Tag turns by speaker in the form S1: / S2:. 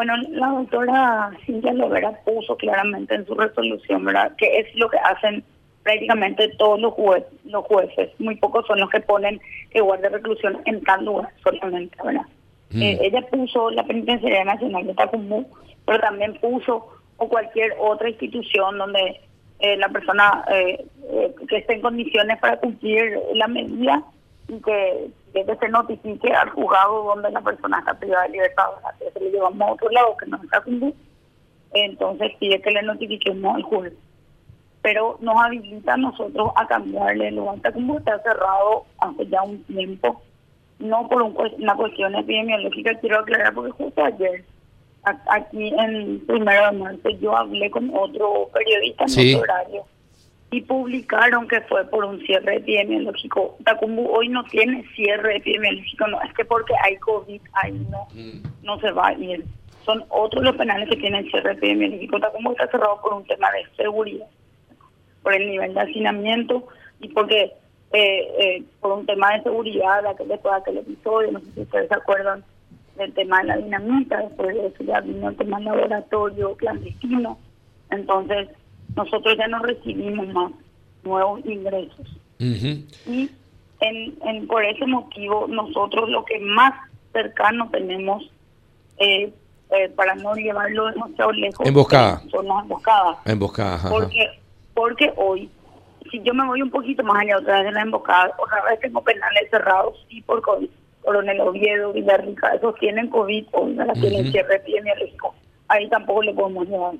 S1: Bueno, la doctora Cintia Lovera puso claramente en su resolución, ¿verdad? Que es lo que hacen prácticamente todos los, los jueces. Muy pocos son los que ponen que guarde reclusión en tal lugar solamente, ¿verdad? Mm. Eh, ella puso la Penitenciaría Nacional de Tacumbú, pero también puso o cualquier otra institución donde eh, la persona eh, que esté en condiciones para cumplir la medida y que, se notifique al juzgado donde la persona está privada de libertad, que se le llevamos a otro lado que no está cumpliendo, entonces pide que le notifiquemos al juez. Pero nos habilita a nosotros a cambiarle el lugar como está cerrado hace ya un tiempo, no por una cuestión epidemiológica, quiero aclarar, porque justo ayer aquí en primero de marzo yo hablé con otro periodista en otro horario y publicaron que fue por un cierre epidemiológico. Tacumbu hoy no tiene cierre epidemiológico, no es que porque hay COVID ahí no, mm. no se va a ir. Son otros los penales que tienen cierre epidemiológico. Tacumbu está cerrado por un tema de seguridad, por el nivel de hacinamiento y porque eh, eh, por un tema de seguridad, aquel, después de aquel episodio, no sé si ustedes se acuerdan del tema de la dinamita, después de eso ya vino el tema del laboratorio clandestino. Entonces, nosotros ya no recibimos más nuevos ingresos. Y en, en, por ese motivo nosotros lo que más cercano tenemos eh, eh, para no llevarlo demasiado lejos
S2: emboscada.
S1: son las emboscadas.
S2: Emboscada.
S1: Porque, porque hoy, si yo me voy un poquito más allá otra vez de la emboscada, otra vez tengo penales cerrados y por COVID. Coronel Oviedo, Villarrica, esos tienen COVID, o no la tienen cierre epidemiológico. Ahí tampoco le podemos llevar.